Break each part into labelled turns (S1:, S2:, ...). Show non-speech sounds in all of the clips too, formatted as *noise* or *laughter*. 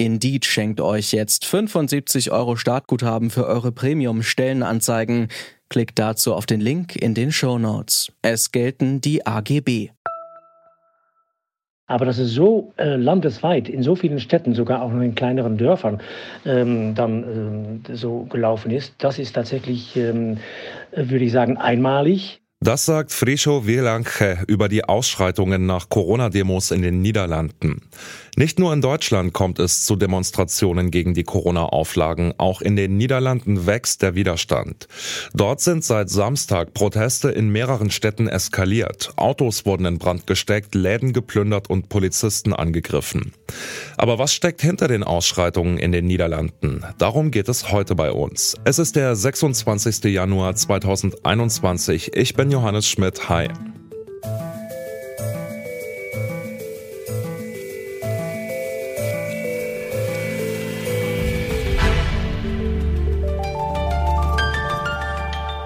S1: Indeed schenkt euch jetzt 75 Euro Startguthaben für eure Premium-Stellenanzeigen. Klickt dazu auf den Link in den Show Notes. Es gelten die AGB.
S2: Aber dass es so äh, landesweit in so vielen Städten, sogar auch noch in kleineren Dörfern, ähm, dann ähm, so gelaufen ist, das ist tatsächlich, ähm, würde ich sagen, einmalig.
S3: Das sagt Frischo Wielanche über die Ausschreitungen nach Corona-Demos in den Niederlanden. Nicht nur in Deutschland kommt es zu Demonstrationen gegen die Corona-Auflagen, auch in den Niederlanden wächst der Widerstand. Dort sind seit Samstag Proteste in mehreren Städten eskaliert. Autos wurden in Brand gesteckt, Läden geplündert und Polizisten angegriffen. Aber was steckt hinter den Ausschreitungen in den Niederlanden? Darum geht es heute bei uns. Es ist der 26. Januar 2021. Ich bin Johannes Schmidt. Hi.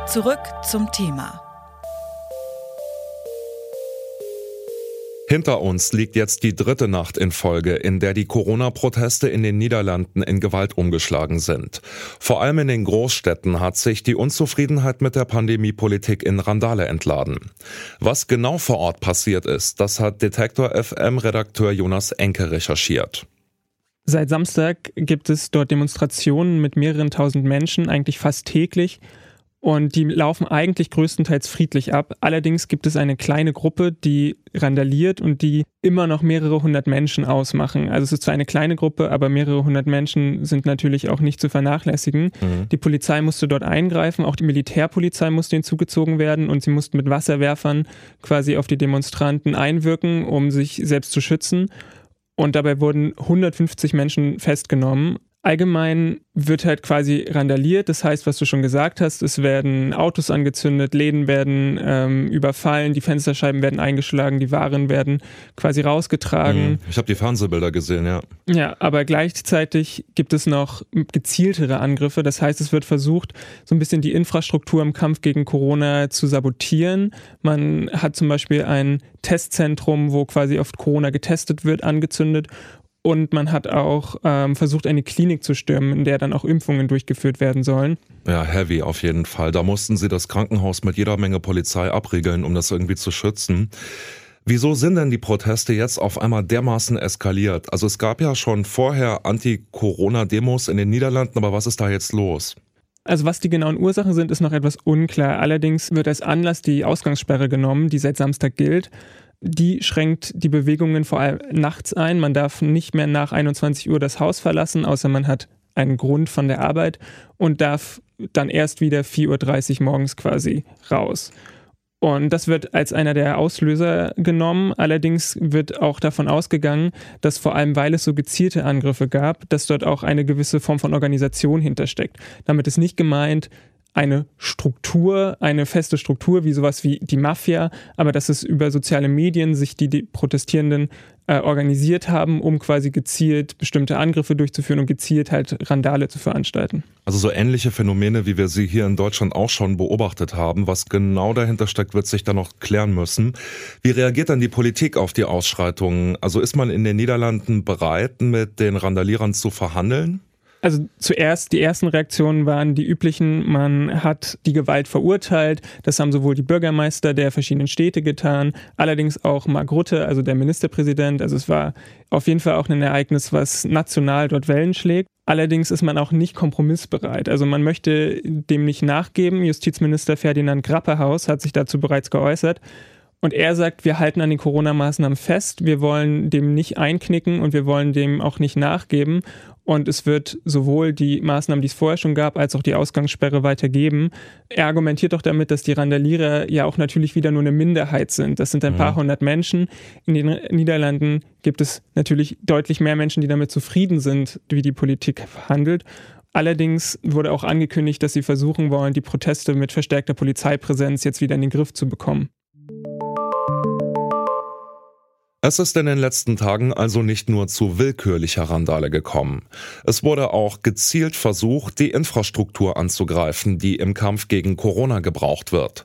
S4: Zurück zum Thema.
S3: Hinter uns liegt jetzt die dritte Nacht in Folge, in der die Corona-Proteste in den Niederlanden in Gewalt umgeschlagen sind. Vor allem in den Großstädten hat sich die Unzufriedenheit mit der Pandemiepolitik in Randale entladen. Was genau vor Ort passiert ist, das hat Detektor FM-Redakteur Jonas Enke recherchiert.
S5: Seit Samstag gibt es dort Demonstrationen mit mehreren tausend Menschen, eigentlich fast täglich. Und die laufen eigentlich größtenteils friedlich ab. Allerdings gibt es eine kleine Gruppe, die randaliert und die immer noch mehrere hundert Menschen ausmachen. Also es ist zwar eine kleine Gruppe, aber mehrere hundert Menschen sind natürlich auch nicht zu vernachlässigen. Mhm. Die Polizei musste dort eingreifen, auch die Militärpolizei musste hinzugezogen werden und sie mussten mit Wasserwerfern quasi auf die Demonstranten einwirken, um sich selbst zu schützen. Und dabei wurden 150 Menschen festgenommen. Allgemein wird halt quasi randaliert, das heißt, was du schon gesagt hast, es werden Autos angezündet, Läden werden ähm, überfallen, die Fensterscheiben werden eingeschlagen, die Waren werden quasi rausgetragen.
S3: Mhm. Ich habe die Fernsehbilder gesehen, ja.
S5: Ja, aber gleichzeitig gibt es noch gezieltere Angriffe, das heißt, es wird versucht, so ein bisschen die Infrastruktur im Kampf gegen Corona zu sabotieren. Man hat zum Beispiel ein Testzentrum, wo quasi oft Corona getestet wird, angezündet und man hat auch ähm, versucht, eine Klinik zu stürmen, in der dann auch Impfungen durchgeführt werden sollen.
S3: Ja, heavy auf jeden Fall. Da mussten sie das Krankenhaus mit jeder Menge Polizei abriegeln, um das irgendwie zu schützen. Wieso sind denn die Proteste jetzt auf einmal dermaßen eskaliert? Also es gab ja schon vorher Anti-Corona-Demos in den Niederlanden, aber was ist da jetzt los?
S5: Also was die genauen Ursachen sind, ist noch etwas unklar. Allerdings wird als Anlass die Ausgangssperre genommen, die seit Samstag gilt die schränkt die Bewegungen vor allem nachts ein. Man darf nicht mehr nach 21 Uhr das Haus verlassen, außer man hat einen Grund von der Arbeit und darf dann erst wieder 4.30 Uhr morgens quasi raus. Und das wird als einer der Auslöser genommen. Allerdings wird auch davon ausgegangen, dass vor allem, weil es so gezielte Angriffe gab, dass dort auch eine gewisse Form von Organisation hintersteckt. Damit ist nicht gemeint, eine Struktur, eine feste Struktur, wie sowas wie die Mafia, aber dass es über soziale Medien sich die, die Protestierenden äh, organisiert haben, um quasi gezielt bestimmte Angriffe durchzuführen und gezielt halt Randale zu veranstalten.
S3: Also so ähnliche Phänomene, wie wir sie hier in Deutschland auch schon beobachtet haben. Was genau dahinter steckt, wird sich dann noch klären müssen. Wie reagiert dann die Politik auf die Ausschreitungen? Also ist man in den Niederlanden bereit, mit den Randalierern zu verhandeln?
S5: Also zuerst, die ersten Reaktionen waren die üblichen, man hat die Gewalt verurteilt, das haben sowohl die Bürgermeister der verschiedenen Städte getan, allerdings auch Mark Rutte, also der Ministerpräsident, also es war auf jeden Fall auch ein Ereignis, was national dort Wellen schlägt. Allerdings ist man auch nicht kompromissbereit. Also man möchte dem nicht nachgeben. Justizminister Ferdinand Grapperhaus hat sich dazu bereits geäußert. Und er sagt, wir halten an den Corona-Maßnahmen fest, wir wollen dem nicht einknicken und wir wollen dem auch nicht nachgeben. Und es wird sowohl die Maßnahmen, die es vorher schon gab, als auch die Ausgangssperre weitergeben. Er argumentiert doch damit, dass die Randalierer ja auch natürlich wieder nur eine Minderheit sind. Das sind ein mhm. paar hundert Menschen. In den Niederlanden gibt es natürlich deutlich mehr Menschen, die damit zufrieden sind, wie die Politik handelt. Allerdings wurde auch angekündigt, dass sie versuchen wollen, die Proteste mit verstärkter Polizeipräsenz jetzt wieder in den Griff zu bekommen.
S3: Es ist in den letzten Tagen also nicht nur zu willkürlicher Randale gekommen. Es wurde auch gezielt versucht, die Infrastruktur anzugreifen, die im Kampf gegen Corona gebraucht wird.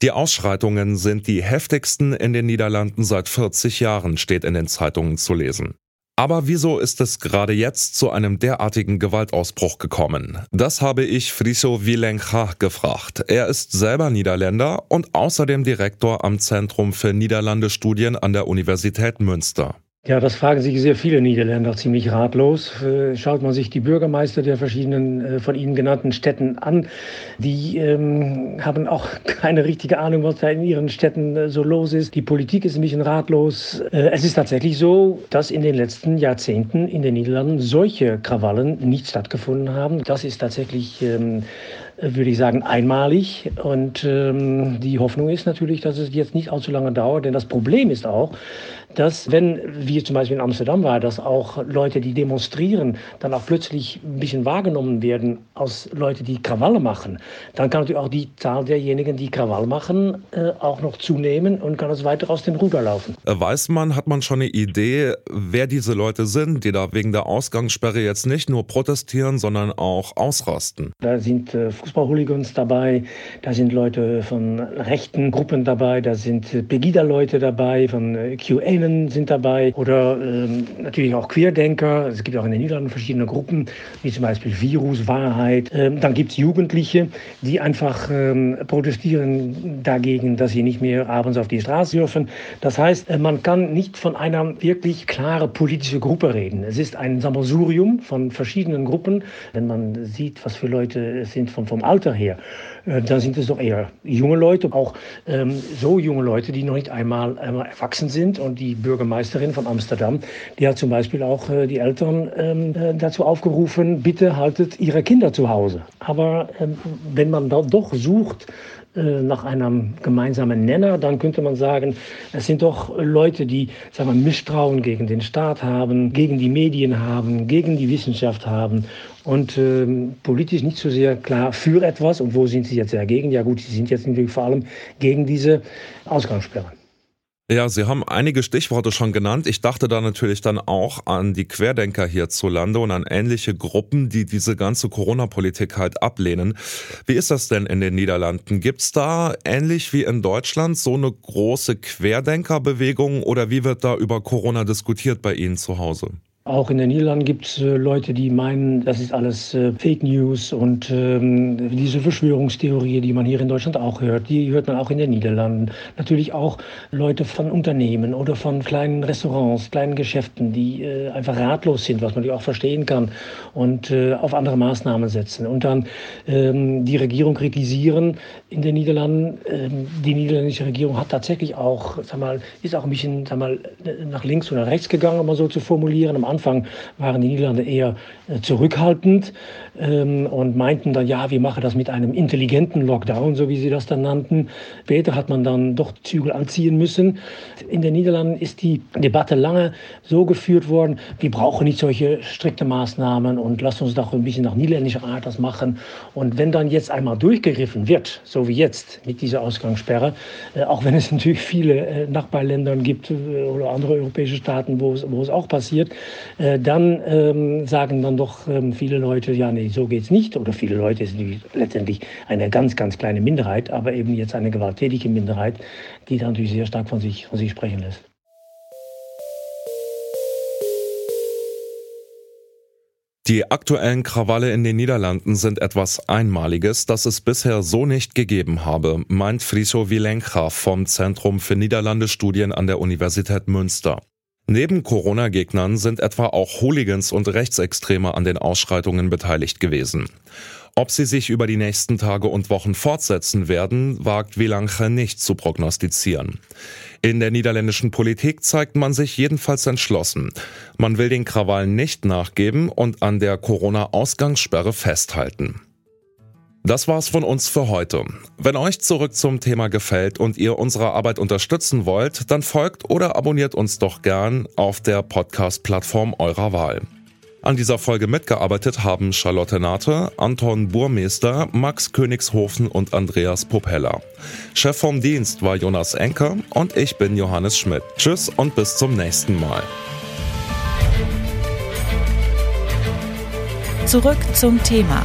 S3: Die Ausschreitungen sind die heftigsten in den Niederlanden seit 40 Jahren, steht in den Zeitungen zu lesen. Aber wieso ist es gerade jetzt zu einem derartigen Gewaltausbruch gekommen? Das habe ich Friso Wilencha gefragt. Er ist selber Niederländer und außerdem Direktor am Zentrum für Niederlandestudien an der Universität Münster.
S2: Ja, das fragen sich sehr viele Niederländer ziemlich ratlos. Äh, schaut man sich die Bürgermeister der verschiedenen äh, von Ihnen genannten Städten an, die ähm, haben auch *laughs* keine richtige Ahnung, was da in ihren Städten äh, so los ist. Die Politik ist ein bisschen ratlos. Es ist tatsächlich so, dass in den letzten Jahrzehnten in den Niederlanden solche Krawallen nicht stattgefunden haben. Das ist tatsächlich ähm, würde ich sagen, einmalig. Und ähm, die Hoffnung ist natürlich, dass es jetzt nicht allzu lange dauert. Denn das Problem ist auch, dass wenn, wie zum Beispiel in Amsterdam war, dass auch Leute, die demonstrieren, dann auch plötzlich ein bisschen wahrgenommen werden als Leute, die Krawalle machen, dann kann natürlich auch die Zahl derjenigen, die Krawall machen, äh, auch noch zunehmen und kann es weiter aus dem Ruder laufen.
S3: Äh, weiß man, hat man schon eine Idee, wer diese Leute sind, die da wegen der Ausgangssperre jetzt nicht nur protestieren, sondern auch ausrasten?
S2: Da sind äh, Fußballhooligans dabei, da sind Leute von rechten Gruppen dabei, da sind äh, Pegida-Leute dabei, von äh, QAnon sind dabei oder ähm, natürlich auch Queerdenker. Es gibt auch in den Niederlanden verschiedene Gruppen, wie zum Beispiel Virus, Wahrheit. Ähm, dann gibt es Jugendliche, die einfach ähm, protestieren dagegen, dass sie nicht mehr abends auf die Straße dürfen. Das heißt, äh, man kann nicht von einer wirklich klaren politischen Gruppe reden. Es ist ein Sammelsurium von verschiedenen Gruppen. Wenn man sieht, was für Leute es sind von vom Alter her, äh, dann sind es doch eher junge Leute, auch ähm, so junge Leute, die noch nicht einmal, einmal erwachsen sind. Und die Bürgermeisterin von Amsterdam, die hat zum Beispiel auch äh, die Eltern ähm, äh, dazu aufgerufen, bitte haltet ihre Kinder zu Hause. Aber ähm, wenn man da doch sucht, nach einem gemeinsamen Nenner, dann könnte man sagen, es sind doch Leute, die sagen wir, Misstrauen gegen den Staat haben, gegen die Medien haben, gegen die Wissenschaft haben und ähm, politisch nicht so sehr klar für etwas. Und wo sind sie jetzt dagegen? Ja gut, sie sind jetzt natürlich vor allem gegen diese Ausgangssperre.
S3: Ja, Sie haben einige Stichworte schon genannt. Ich dachte da natürlich dann auch an die Querdenker hierzulande und an ähnliche Gruppen, die diese ganze Corona-Politik halt ablehnen. Wie ist das denn in den Niederlanden? Gibt's da ähnlich wie in Deutschland so eine große Querdenkerbewegung oder wie wird da über Corona diskutiert bei Ihnen zu Hause?
S2: Auch in den Niederlanden gibt es äh, Leute, die meinen, das ist alles äh, Fake News und ähm, diese Verschwörungstheorie, die man hier in Deutschland auch hört, die hört man auch in den Niederlanden. Natürlich auch Leute von Unternehmen oder von kleinen Restaurants, kleinen Geschäften, die äh, einfach ratlos sind, was man auch verstehen kann und auf andere Maßnahmen setzen und dann ähm, die Regierung kritisieren in den Niederlanden. Ähm, die niederländische Regierung hat tatsächlich auch, sag mal, ist auch ein bisschen sag mal, nach links oder rechts gegangen, um mal so zu formulieren. Am Anfang waren die Niederlande eher äh, zurückhaltend ähm, und meinten dann, ja, wir machen das mit einem intelligenten Lockdown, so wie sie das dann nannten. Später hat man dann doch Zügel anziehen müssen. In den Niederlanden ist die Debatte lange so geführt worden, wir brauchen nicht solche strikte Maßnahmen und lasst uns doch ein bisschen nach niederländischer Art das machen. Und wenn dann jetzt einmal durchgegriffen wird, so wie jetzt mit dieser Ausgangssperre, äh, auch wenn es *laughs* natürlich viele äh, Nachbarländer gibt oder andere europäische Staaten, wo es, wo es auch passiert, äh, dann ähm, sagen dann doch ähm, viele Leute, ja, nee, so geht's nicht. Oder viele Leute sind letztendlich eine ganz, ganz kleine Minderheit, aber eben jetzt eine gewalttätige Minderheit, die dann natürlich sehr stark von sich, von sich sprechen lässt.
S3: Die aktuellen Krawalle in den Niederlanden sind etwas Einmaliges, das es bisher so nicht gegeben habe, meint Friso Wilencha vom Zentrum für Niederlandestudien an der Universität Münster. Neben Corona-Gegnern sind etwa auch Hooligans und Rechtsextreme an den Ausschreitungen beteiligt gewesen. Ob sie sich über die nächsten Tage und Wochen fortsetzen werden, wagt Wilanche nicht zu prognostizieren. In der niederländischen Politik zeigt man sich jedenfalls entschlossen. Man will den Krawallen nicht nachgeben und an der Corona-Ausgangssperre festhalten. Das war's von uns für heute. Wenn euch zurück zum Thema gefällt und ihr unsere Arbeit unterstützen wollt, dann folgt oder abonniert uns doch gern auf der Podcast-Plattform eurer Wahl. An dieser Folge mitgearbeitet haben Charlotte Nate, Anton Burmeister, Max Königshofen und Andreas Propeller. Chef vom Dienst war Jonas Enker und ich bin Johannes Schmidt. Tschüss und bis zum nächsten Mal.
S4: Zurück zum Thema